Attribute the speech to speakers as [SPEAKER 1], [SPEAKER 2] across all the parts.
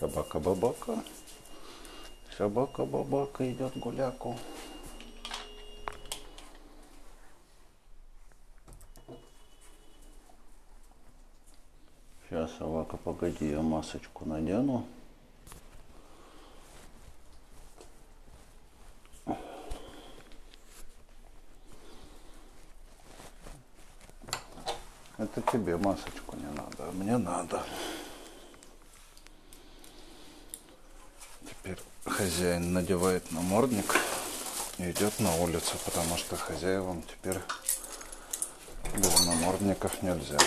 [SPEAKER 1] Собака-бабака. Собака-бабака идет гуляку. Сейчас, собака, погоди, я масочку надену. Это тебе масочку не надо, а мне надо. Теперь хозяин надевает намордник и идет на улицу, потому что хозяевам теперь без намордников нельзя.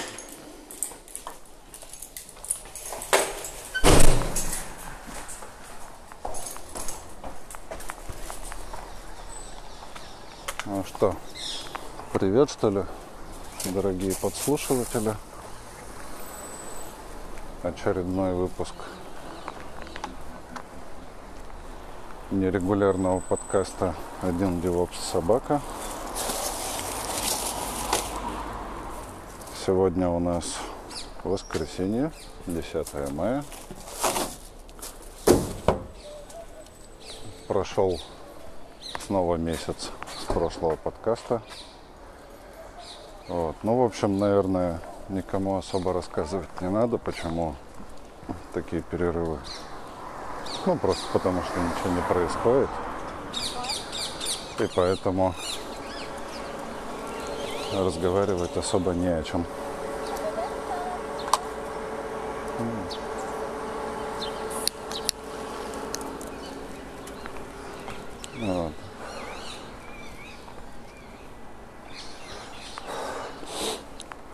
[SPEAKER 1] Ну что, привет что ли, дорогие подслушиватели. Очередной выпуск нерегулярного подкаста «Один девопс собака». Сегодня у нас воскресенье, 10 мая. Прошел снова месяц с прошлого подкаста. Вот. Ну, в общем, наверное, никому особо рассказывать не надо, почему такие перерывы. Ну, просто потому что ничего не происходит. И поэтому разговаривать особо не о чем. Вот.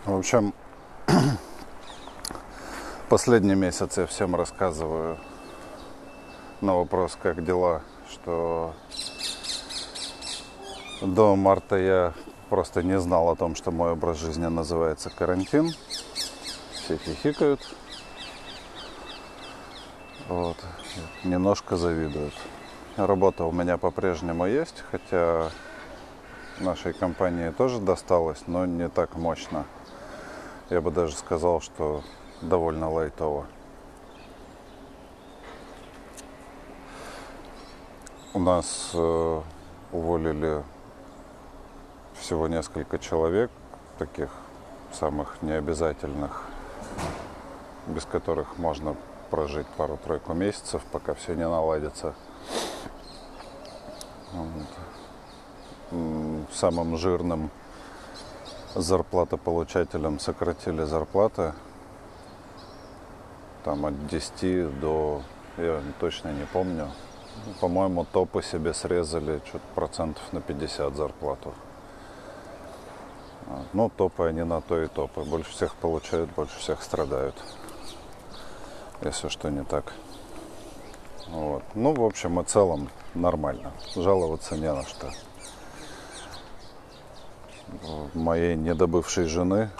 [SPEAKER 1] В общем, последний месяц я всем рассказываю на вопрос, как дела, что до марта я просто не знал о том, что мой образ жизни называется карантин. Все хихикают. Вот. Немножко завидуют. Работа у меня по-прежнему есть, хотя нашей компании тоже досталось, но не так мощно. Я бы даже сказал, что довольно лайтово. У нас э, уволили всего несколько человек, таких самых необязательных, без которых можно прожить пару-тройку месяцев, пока все не наладится. Вот. Самым жирным зарплатополучателям сократили зарплаты там от 10 до, я точно не помню, по-моему, топы себе срезали что-то процентов на 50 зарплату. Ну, топы они на то и топы. Больше всех получают, больше всех страдают. Если что не так. Вот. Ну, в общем и целом нормально. Жаловаться не на что. Моей недобывшей жены,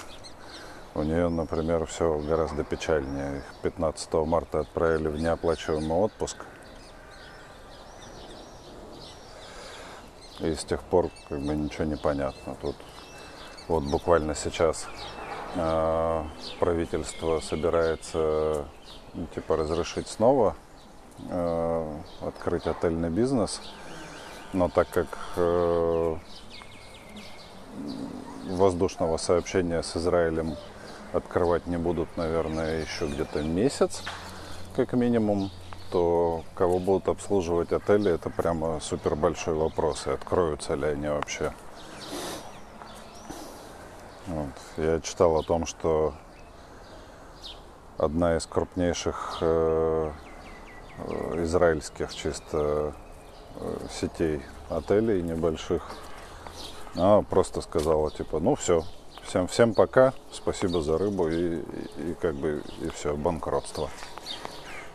[SPEAKER 1] у нее, например, все гораздо печальнее. Их 15 марта отправили в неоплачиваемый отпуск – И с тех пор как бы ничего не понятно. Тут вот буквально сейчас э, правительство собирается ну, типа разрешить снова э, открыть отельный бизнес, но так как э, воздушного сообщения с Израилем открывать не будут, наверное, еще где-то месяц, как минимум, то кого будут обслуживать отели, это прямо супер большой вопрос. И откроются ли они вообще. Вот. Я читал о том, что одна из крупнейших э, э, израильских чисто э, сетей отелей небольших, она просто сказала, типа, ну все, всем, всем пока, спасибо за рыбу и, и, и как бы и все, банкротство.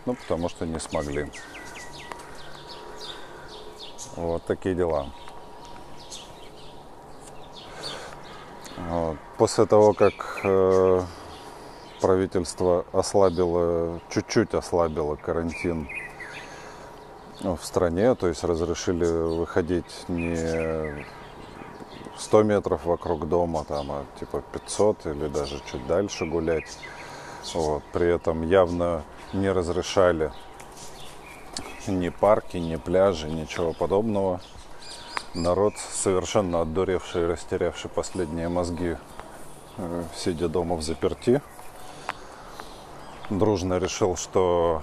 [SPEAKER 1] Ну, потому что не смогли. Вот такие дела. После того, как э, правительство ослабило, чуть-чуть ослабило карантин в стране, то есть разрешили выходить не 100 метров вокруг дома, там, а типа 500 или даже чуть дальше гулять, Вот. При этом явно не разрешали ни парки, ни пляжи, ничего подобного. Народ, совершенно отдуревший и растерявший последние мозги, э, сидя дома в заперти, дружно решил, что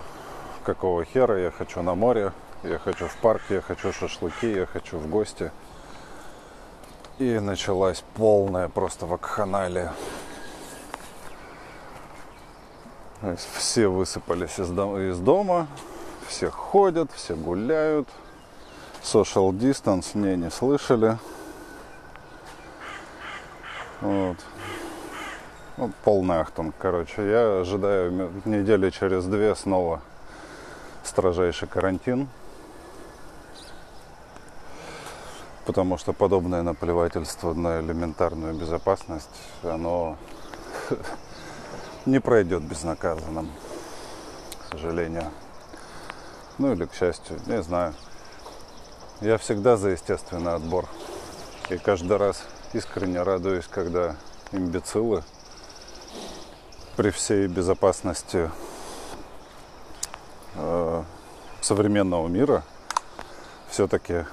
[SPEAKER 1] какого хера я хочу на море, я хочу в парк, я хочу шашлыки, я хочу в гости. И началась полная просто вакханалия. То есть все высыпались из дома, из дома, все ходят, все гуляют. Social distance не, не слышали. Вот. Ну, полный ахтунг, короче. Я ожидаю недели через две снова строжайший карантин. Потому что подобное наплевательство на элементарную безопасность, оно не пройдет безнаказанным, к сожалению. Ну или к счастью, не знаю. Я всегда за естественный отбор. И каждый раз искренне радуюсь, когда имбецилы при всей безопасности э, современного мира все-таки,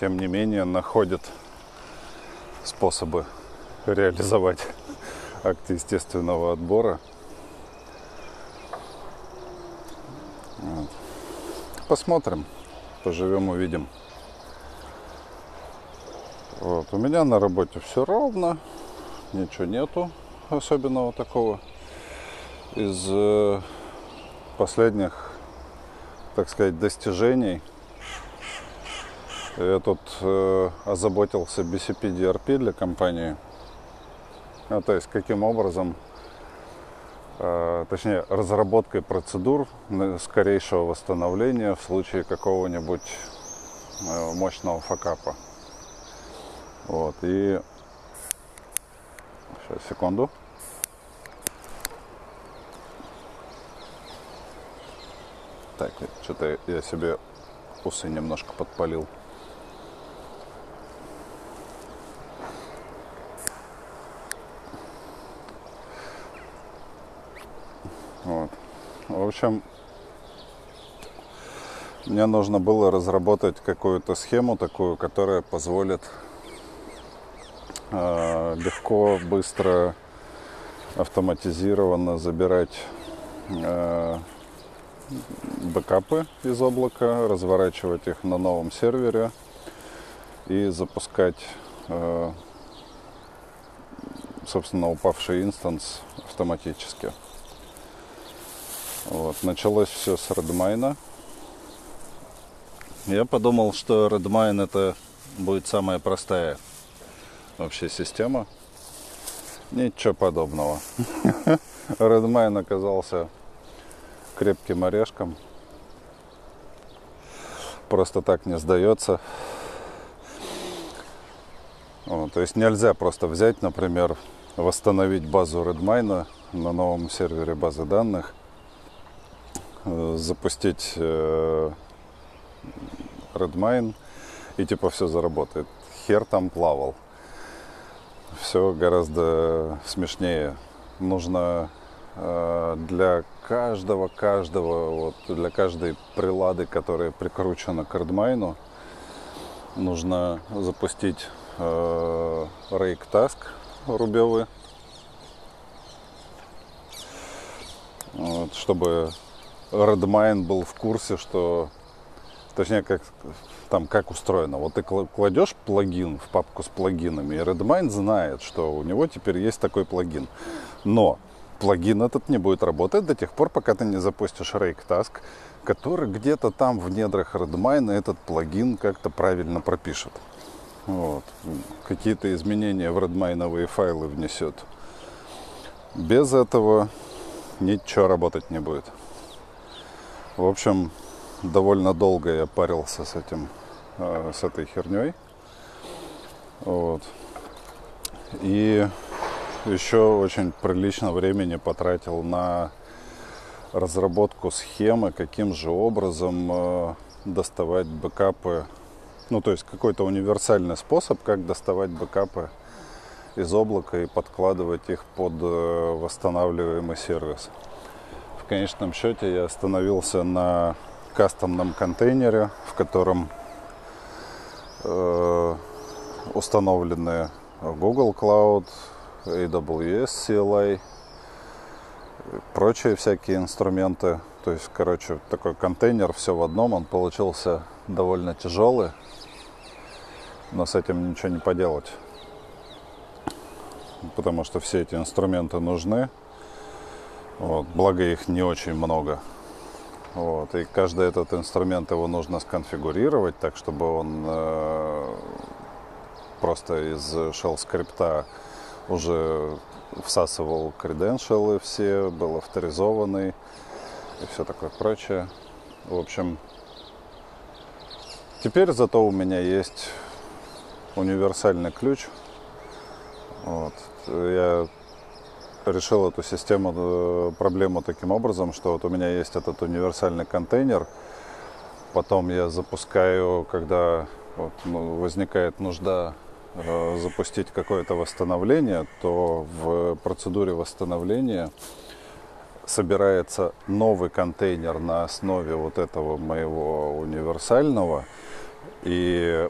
[SPEAKER 1] тем не менее, находят способы реализовать акт естественного отбора. Вот. Посмотрим, поживем, увидим. Вот. У меня на работе все ровно, ничего нету особенного такого. Из э, последних, так сказать, достижений я тут э, озаботился BCP-DRP для компании. Ну, то есть каким образом, э, точнее, разработкой процедур скорейшего восстановления в случае какого-нибудь э, мощного факапа. Вот, и сейчас, секунду. Так, что-то я себе усы немножко подпалил. Общем, мне нужно было разработать какую-то схему такую, которая позволит э, легко, быстро, автоматизированно забирать э, бэкапы из облака, разворачивать их на новом сервере и запускать, э, собственно, упавший инстанс автоматически. Вот. Началось все с Redmine. Я подумал, что Redmine это будет самая простая вообще система. Ничего подобного. Redmine оказался крепким орешком. Просто так не сдается. Вот, то есть нельзя просто взять, например, восстановить базу Redmine на новом сервере базы данных, запустить э, Redmine и типа все заработает. Хер там плавал. Все гораздо смешнее. Нужно Э, для каждого, каждого, вот для каждой прилады, которая прикручена к Redmine, нужно запустить э, Rake Task рубевый, вот, чтобы Redmine был в курсе, что, точнее, как там как устроено. Вот ты кладешь плагин в папку с плагинами, и Redmine знает, что у него теперь есть такой плагин. Но плагин этот не будет работать до тех пор, пока ты не запустишь RakeTask, который где-то там в недрах Redmine этот плагин как-то правильно пропишет. Вот. Какие-то изменения в Redmine файлы внесет. Без этого ничего работать не будет. В общем, довольно долго я парился с этим, э, с этой херней. Вот. И еще очень прилично времени потратил на разработку схемы, каким же образом э, доставать бэкапы. Ну, то есть какой-то универсальный способ, как доставать бэкапы из облака и подкладывать их под э, восстанавливаемый сервис. В конечном счете я остановился на кастомном контейнере, в котором э, установлены Google Cloud, AWS CLI, прочие всякие инструменты. То есть, короче, такой контейнер, все в одном, он получился довольно тяжелый, но с этим ничего не поделать. Потому что все эти инструменты нужны. Вот, благо их не очень много. Вот, и каждый этот инструмент его нужно сконфигурировать так, чтобы он э, просто из shell скрипта уже всасывал креденшалы все, был авторизованный и все такое прочее. В общем, теперь зато у меня есть универсальный ключ. Вот. Я решил эту систему, э, проблему таким образом, что вот у меня есть этот универсальный контейнер, потом я запускаю, когда вот, ну, возникает нужда э, запустить какое-то восстановление, то в процедуре восстановления собирается новый контейнер на основе вот этого моего универсального. И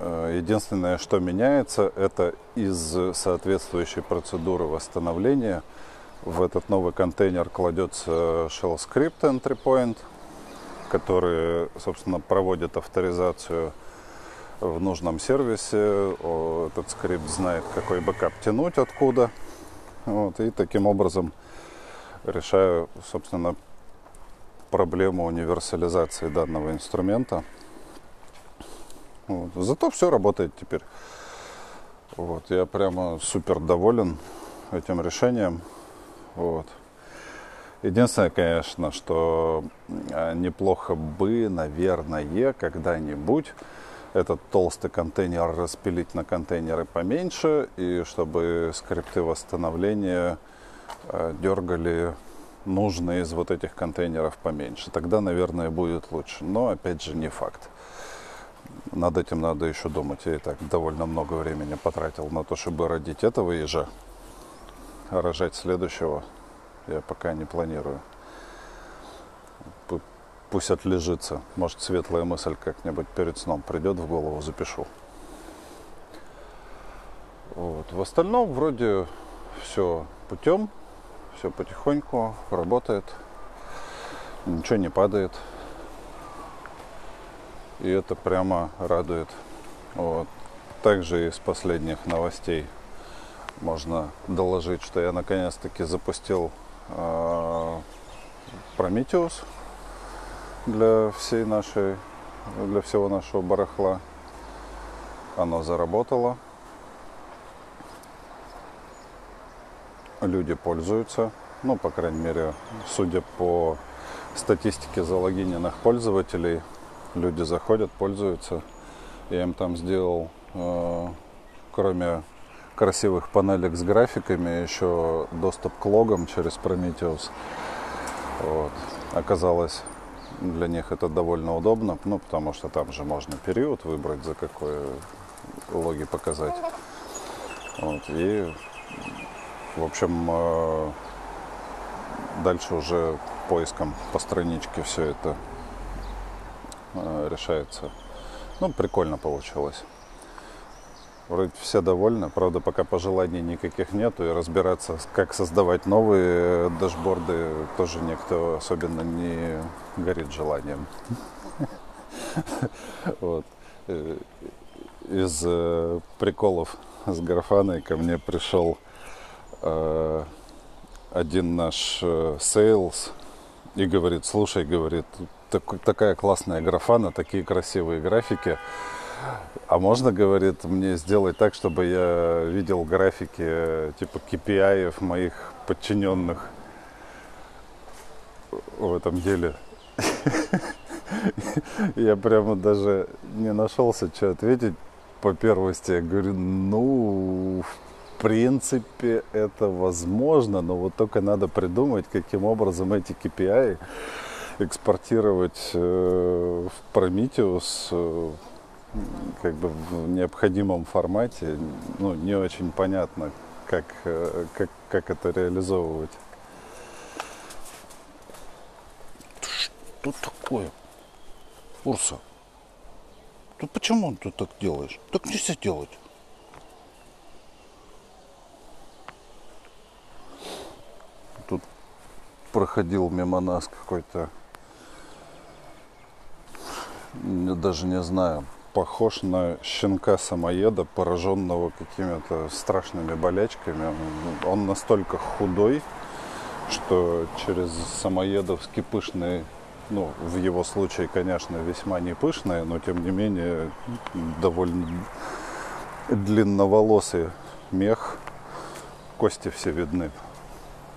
[SPEAKER 1] единственное, что меняется, это из соответствующей процедуры восстановления в этот новый контейнер кладется shell script entry point, который, собственно, проводит авторизацию в нужном сервисе. Этот скрипт знает, какой бэкап тянуть откуда. Вот, и таким образом решаю, собственно, проблему универсализации данного инструмента. Вот. Зато все работает теперь. Вот. Я прямо супер доволен этим решением. Вот. Единственное, конечно, что а, неплохо бы, наверное, когда-нибудь этот толстый контейнер распилить на контейнеры поменьше, и чтобы скрипты восстановления Э, дергали нужные из вот этих контейнеров поменьше. Тогда, наверное, будет лучше. Но, опять же, не факт. Над этим надо еще думать. Я и так довольно много времени потратил на то, чтобы родить этого ежа. А рожать следующего я пока не планирую. Пусть отлежится. Может, светлая мысль как-нибудь перед сном придет в голову, запишу. Вот. В остальном вроде все путем все потихоньку работает, ничего не падает. И это прямо радует. Вот. Также из последних новостей можно доложить, что я наконец-таки запустил э, для всей нашей, для всего нашего барахла. Оно заработало. люди пользуются. Ну, по крайней мере, судя по статистике залогиненных пользователей, люди заходят, пользуются. Я им там сделал, э, кроме красивых панелек с графиками, еще доступ к логам через Prometheus. Вот. Оказалось, для них это довольно удобно, ну, потому что там же можно период выбрать, за какой логи показать. Вот. И в общем, э, дальше уже поиском по страничке все это э, решается. Ну, прикольно получилось. Вроде все довольны, правда, пока пожеланий никаких нету, и разбираться, как создавать новые дашборды, тоже никто особенно не горит желанием. Вот. Э, из приколов с графаной ко мне пришел Э, один наш sales э, и говорит, слушай, говорит, так, такая классная графана, такие красивые графики. А можно, говорит, мне сделать так, чтобы я видел графики типа KPI моих подчиненных в этом деле. Я прямо даже не нашелся, что ответить по первости. Я говорю, ну, принципе это возможно, но вот только надо придумать, каким образом эти KPI экспортировать э, в Prometheus, э, как бы в необходимом формате, ну, не очень понятно, как, э, как, как это реализовывать.
[SPEAKER 2] Что такое? Урса, ты почему ты так делаешь? Так нельзя делать.
[SPEAKER 1] Тут проходил мимо нас какой-то, даже не знаю, похож на щенка-самоеда, пораженного какими-то страшными болячками. Он настолько худой, что через самоедовский пышный, ну, в его случае, конечно, весьма не пышные, но тем не менее довольно длинноволосый мех, кости все видны,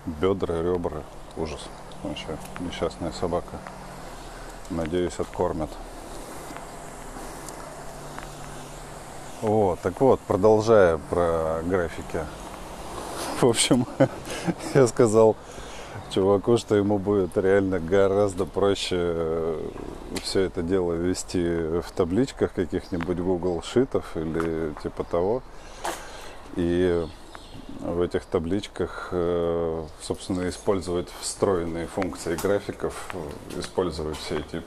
[SPEAKER 1] бедра, ребра, ужас. Вообще несчастная собака. Надеюсь, откормят. Вот, так вот, продолжая про графики. В общем, я сказал чуваку, что ему будет реально гораздо проще э, все это дело вести в табличках каких-нибудь Google шитов или типа того. И в этих табличках, э, собственно, использовать встроенные функции графиков, э, использовать все эти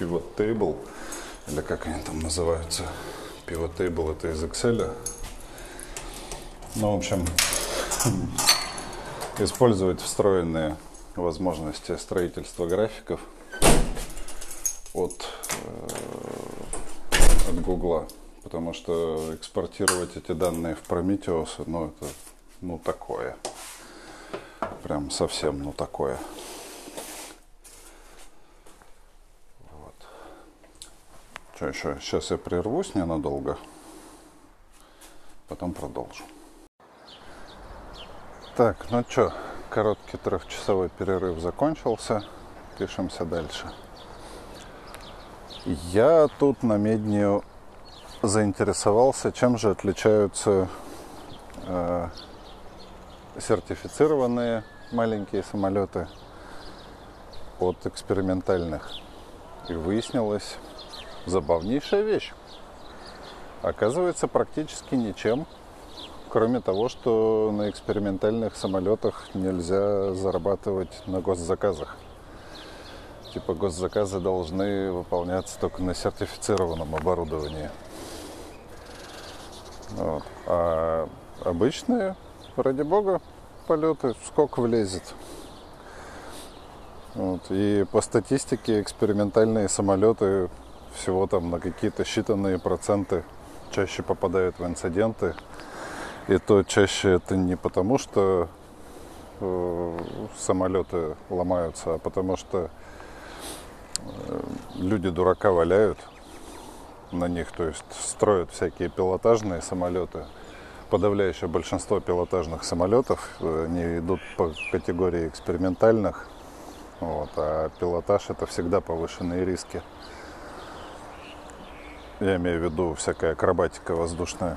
[SPEAKER 1] pivot table, или как они там называются. Pivot Table это из Excel. Ну, в общем, использовать встроенные возможности строительства графиков от, э, от Google. Потому что экспортировать эти данные в Prometheus, ну, это, ну, такое. Прям совсем, ну, такое. Что еще? Сейчас я прервусь ненадолго. Потом продолжу. Так, ну что, короткий трехчасовой перерыв закончился. Пишемся дальше. Я тут на меднию заинтересовался, чем же отличаются э, сертифицированные маленькие самолеты от экспериментальных. И выяснилось, забавнейшая вещь. Оказывается, практически ничем, кроме того, что на экспериментальных самолетах нельзя зарабатывать на госзаказах. Типа госзаказы должны выполняться только на сертифицированном оборудовании. Вот. А обычные, ради бога, полеты сколько влезет. Вот. И по статистике экспериментальные самолеты всего там на какие-то считанные проценты чаще попадают в инциденты. И то чаще это не потому, что э, самолеты ломаются, а потому что э, люди дурака валяют на них, то есть строят всякие пилотажные самолеты. Подавляющее большинство пилотажных самолетов э, не идут по категории экспериментальных, вот, а пилотаж это всегда повышенные риски. Я имею в виду всякая акробатика воздушная.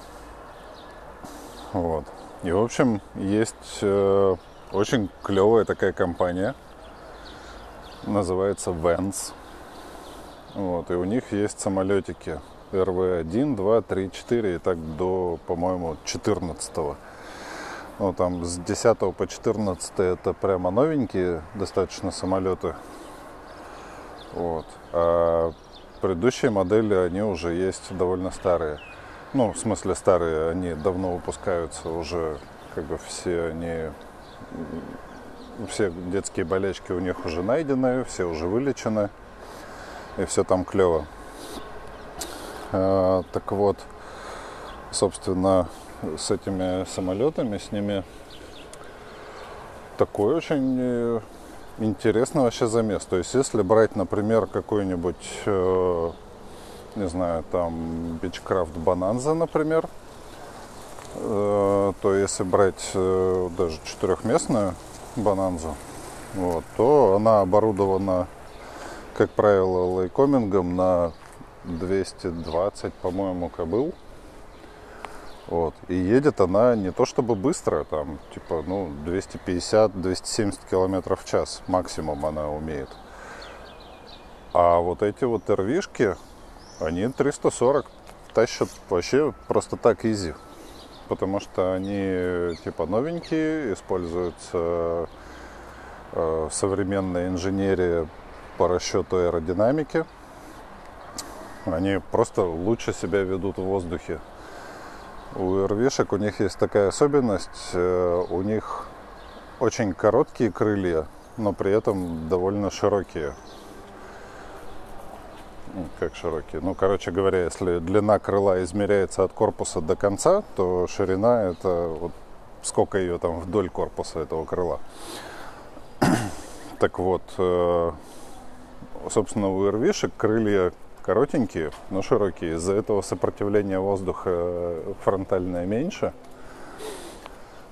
[SPEAKER 1] Вот. И, в общем, есть э, очень клевая такая компания. Называется Vans. Вот. И у них есть самолетики РВ-1, 2, 3, 4 и так до, по-моему, 14 -го. Ну, там с 10 по 14 это прямо новенькие достаточно самолеты. Вот. А Предыдущие модели, они уже есть довольно старые. Ну, в смысле старые, они давно выпускаются уже, как бы все они, все детские болячки у них уже найдены, все уже вылечены, и все там клево. А, так вот, собственно, с этими самолетами, с ними такой очень э, интересный вообще замес. То есть, если брать, например, какой-нибудь, э, не знаю, там, Beechcraft Bonanza, например, э, то если брать э, даже четырехместную Bonanza, вот, то она оборудована, как правило, лайкомингом на 220, по-моему, кобыл. Вот. И едет она не то чтобы быстро, там, типа, ну, 250-270 километров в час максимум она умеет. А вот эти вот эрвишки, Они 340 тащат вообще просто так изи. Потому что они типа новенькие, используются э, современная инженерия по расчету аэродинамики. Они просто лучше себя ведут в воздухе. У ирвишек у них есть такая особенность, э, у них очень короткие крылья, но при этом довольно широкие. Ну, Как широкие? Ну, короче говоря, если длина крыла измеряется от корпуса до конца, то ширина это вот сколько ее там вдоль корпуса этого крыла. Так вот, э, собственно, у ирвишек крылья коротенькие, но широкие. Из-за этого сопротивление воздуха фронтальное меньше.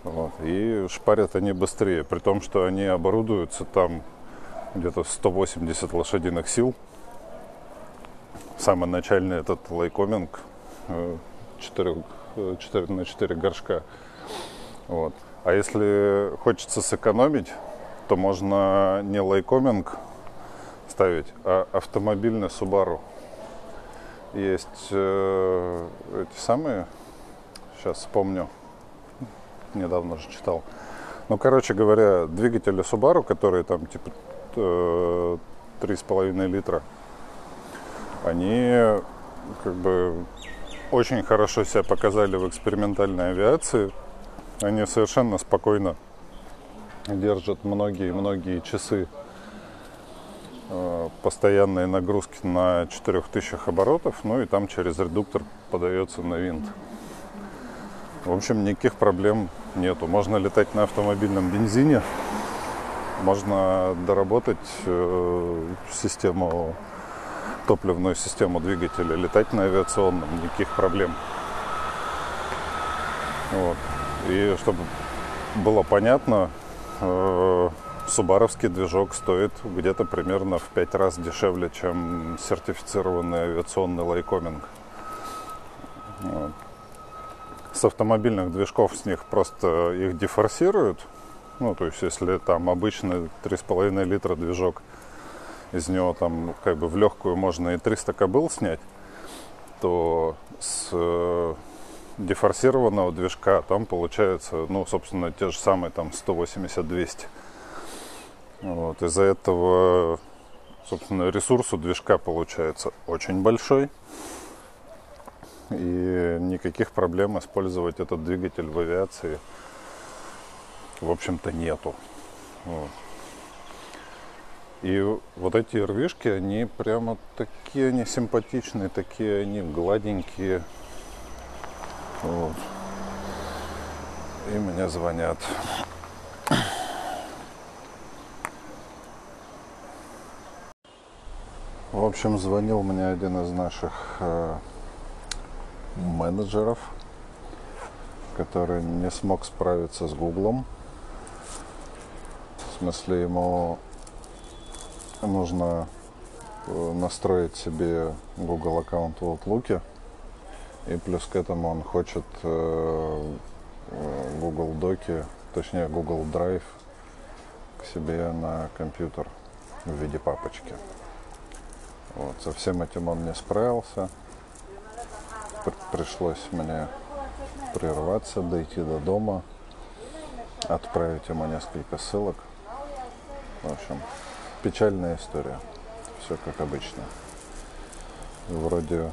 [SPEAKER 1] Вот. И шпарят они быстрее, при том, что они оборудуются там где-то 180 лошадиных сил. Самый начальный этот лайкоминг 4, 4 на 4 горшка. Вот. А если хочется сэкономить, то можно не лайкоминг ставить, а автомобильный Subaru. Есть э, эти самые, сейчас вспомню, недавно же читал. Ну, короче говоря, двигатели Subaru, которые там типа э, 3,5 литра, они как бы очень хорошо себя показали в экспериментальной авиации. Они совершенно спокойно держат многие-многие часы постоянные нагрузки на 4000 оборотов, ну и там через редуктор подается на винт. В общем, никаких проблем нету. Можно летать на автомобильном бензине, можно доработать э, систему, топливную систему двигателя, летать на авиационном, никаких проблем. Вот. И чтобы было понятно, э, субаровский движок стоит где-то примерно в 5 раз дешевле, чем сертифицированный авиационный лайкоминг. С автомобильных движков с них просто их дефорсируют. Ну, то есть, если там обычный 3,5 литра движок, из него там как бы в легкую можно и 300 кобыл снять, то с э, дефорсированного движка там получается, ну, собственно, те же самые там 180-200. Вот. Из-за этого, собственно, ресурс у движка получается очень большой. И никаких проблем использовать этот двигатель в авиации, в общем-то, нету. Вот. И вот эти рвишки, они прямо такие они симпатичные, такие они гладенькие. Вот. И мне звонят. В общем, звонил мне один из наших э, менеджеров, который не смог справиться с Гуглом. В смысле, ему нужно э, настроить себе Google аккаунт в Outlook. И плюс к этому он хочет э, э, Google Доки, точнее Google Drive к себе на компьютер в виде папочки. Вот, со всем этим он не справился. Пр- Пришлось мне прерваться, дойти до дома, отправить ему несколько ссылок. В общем, печальная история. Все как обычно. Вроде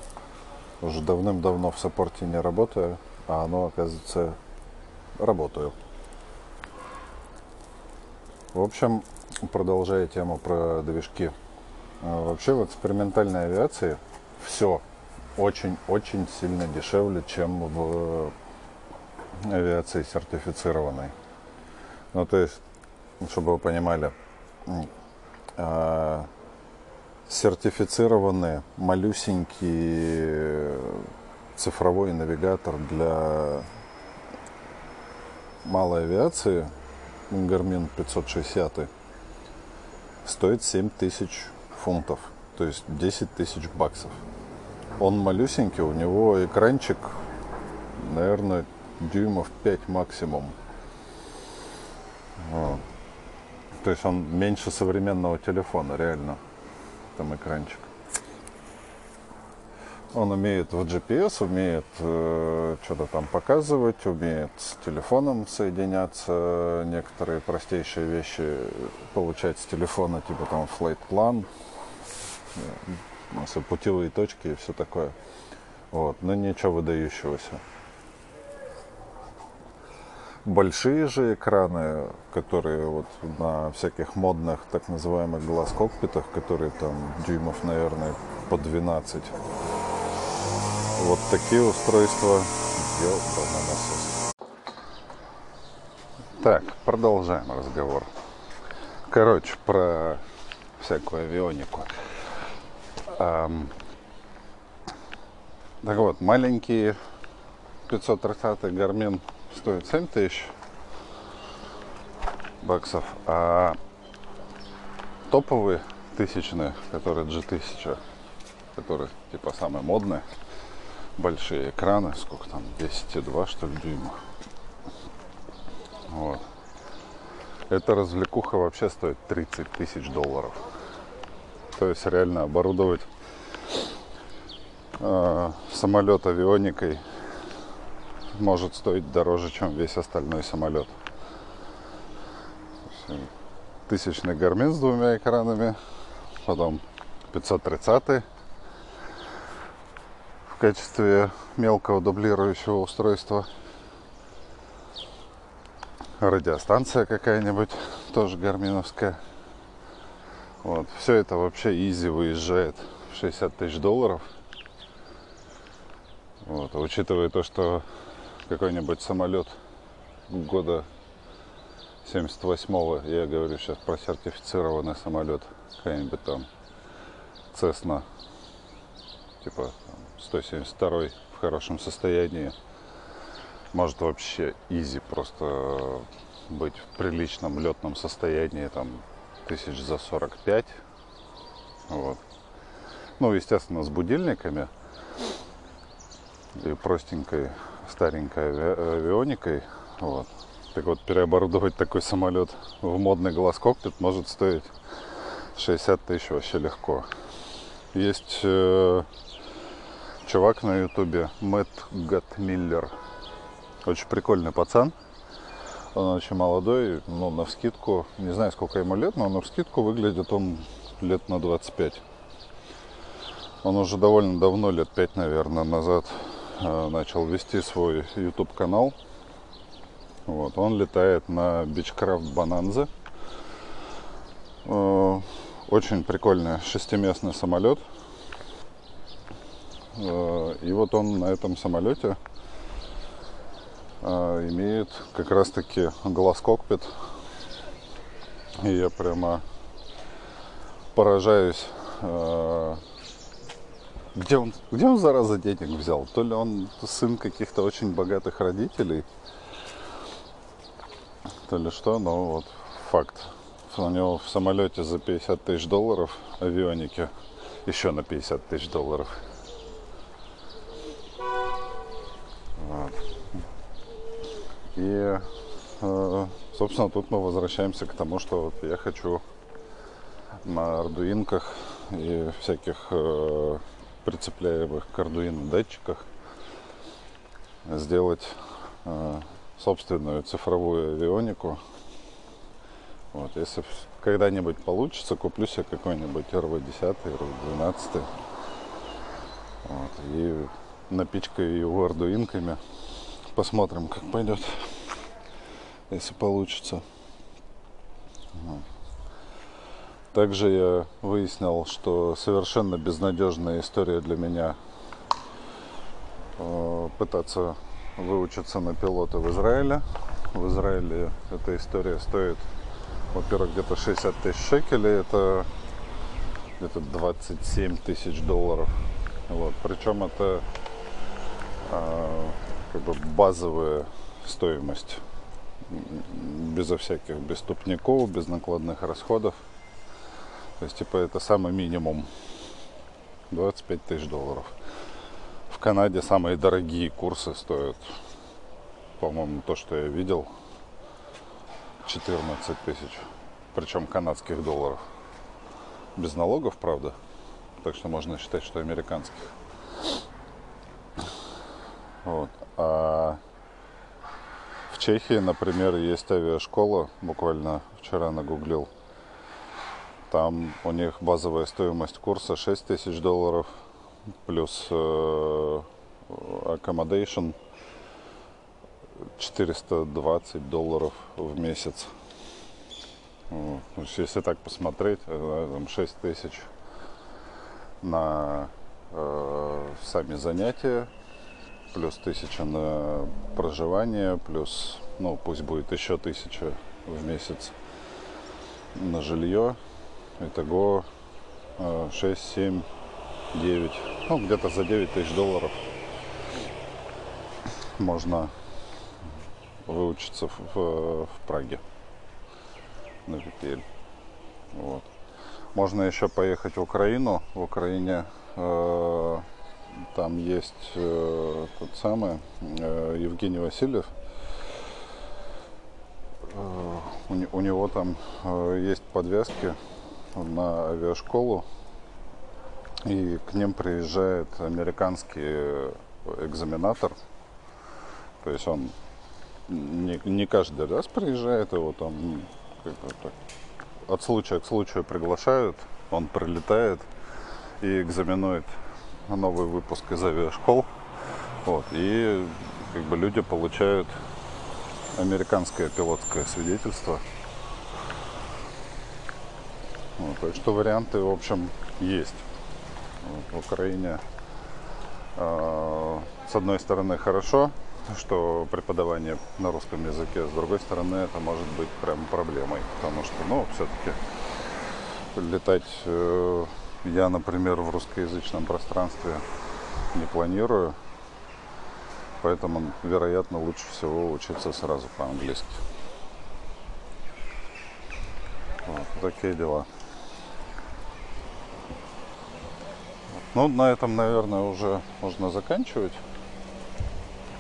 [SPEAKER 1] уже давным-давно в саппорте не работаю, а оно, оказывается, работаю. В общем, продолжая тему про движки. А, Вообще в экспериментальной авиации все очень-очень сильно дешевле, чем в авиации сертифицированной. Ну, то есть, чтобы вы понимали, а, сертифицированный малюсенький цифровой навигатор для малой авиации Garmin 560 стоит 7 тысяч фунтов, то есть 10 тысяч баксов. Он малюсенький, у него экранчик, наверное, дюймов 5 максимум. Вот. То есть он меньше современного телефона, реально. Там экранчик. Он умеет в GPS, умеет э, что-то там показывать, умеет с телефоном соединяться, некоторые простейшие вещи получать с телефона, типа там флайт-план, э, путевые точки и все такое. Вот, но ничего выдающегося. Большие же экраны, которые вот на всяких модных так называемых глаз-кокпитах, которые там дюймов, наверное, по 12. Вот такие устройства. Так, продолжаем разговор. Короче, про всякую авионику. Так вот, маленький 530 Garmin стоит 7 тысяч баксов, а топовые тысячные, которые G1000, которые типа самые модные, большие экраны, сколько там, 10,2 что ли дюйма. Вот. Эта развлекуха вообще стоит 30 тысяч долларов. То есть реально оборудовать э, самолет авионикой может стоить дороже, чем весь остальной самолет. Тысячный гармин с двумя экранами, потом 530 в качестве мелкого дублирующего устройства. Радиостанция какая-нибудь, тоже гарминовская. Вот. Все это вообще изи выезжает в 60 тысяч долларов. Вот. А учитывая то, что какой-нибудь самолет года 78-го, я говорю сейчас про сертифицированный самолет, какой-нибудь там Cessna, типа 172 в хорошем состоянии, может вообще изи просто быть в приличном летном состоянии, там тысяч за 45, вот. Ну, естественно, с будильниками и простенькой старенькой авионикой. Вот. Так вот, переоборудовать такой самолет в модный глаз кокпит может стоить 60 тысяч вообще легко. Есть э, чувак на ютубе, Мэтт Гатмиллер. Очень прикольный пацан. Он очень молодой, ну, на вскидку, не знаю, сколько ему лет, но на вскидку выглядит он лет на 25. Он уже довольно давно, лет 5, наверное, назад Э, начал вести свой YouTube канал. Вот, он летает на Beechcraft Bonanza. Э, очень прикольный шестиместный самолет. Э, и вот он на этом самолете имеет как раз таки глаз кокпит. И я прямо поражаюсь где он, где он, зараза, денег взял? То ли он сын каких-то очень богатых родителей, то ли что, но вот факт. У него в самолете за 50 тысяч долларов авионики еще на 50 тысяч долларов. И, э, собственно, тут мы возвращаемся к тому, что вот я хочу на ардуинках и всяких э, прицепляемых к Arduino датчиках сделать э, собственную цифровую авионику. Вот, если когда-нибудь получится, куплю себе какой-нибудь RV10, RV12. Вот, и напичкаю его ардуинками. Посмотрим, как пойдет, если получится. Вот. Также я выяснил, что совершенно безнадежная история для меня э, пытаться выучиться на пилота в Израиле. В Израиле эта история стоит, во-первых, где-то 60 тысяч шекелей, это где-то 27 тысяч долларов. Вот. Причем это э, как бы базовая стоимость безо всяких, без ступников, без накладных расходов. То есть, типа, это самый минимум 25 тысяч долларов. В Канаде самые дорогие курсы стоят, по-моему, то, что я видел, 14 тысяч. Причем канадских долларов. Без налогов, правда. Так что можно считать, что американских. Вот. А Чехии, например, есть авиашкола, буквально вчера нагуглил. Там у них базовая стоимость курса 6 тысяч долларов, плюс э, accommodation 420 долларов в месяц. Если так посмотреть, э, там 6 тысяч на э, сами занятия, плюс тысяча на проживание, плюс, ну, пусть будет еще тысяча в месяц на жилье. Итого э, 6, 7, 9, ну, где-то за 9 тысяч долларов можно выучиться в, в, в Праге на VPL. Вот. Можно еще поехать в Украину. В Украине э, там есть э, тот самый э, Евгений Васильев. Э, у, у него там э, есть подвески на авиашколу. И к ним приезжает американский экзаменатор. То есть он не, не каждый раз приезжает, его там от случая к случаю приглашают, он прилетает и экзаменует новый выпуск из авиашкол. Вот, и как бы люди получают американское пилотское свидетельство. Вот, так что варианты, в общем, есть. В Украине э, с одной стороны хорошо, что преподавание на русском языке, с другой стороны это может быть прям проблемой, потому что, ну, все-таки летать э, я, например, в русскоязычном пространстве не планирую, поэтому, вероятно, лучше всего учиться сразу по-английски. Вот, такие дела. Ну, на этом, наверное, уже можно заканчивать.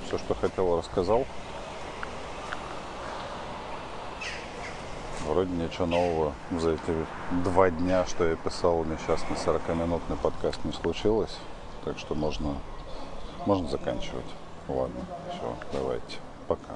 [SPEAKER 1] Все, что хотел, рассказал. Вроде ничего нового за эти два дня, что я писал несчастный 40-минутный подкаст, не случилось. Так что можно, можно заканчивать. Ладно, все, давайте. Пока.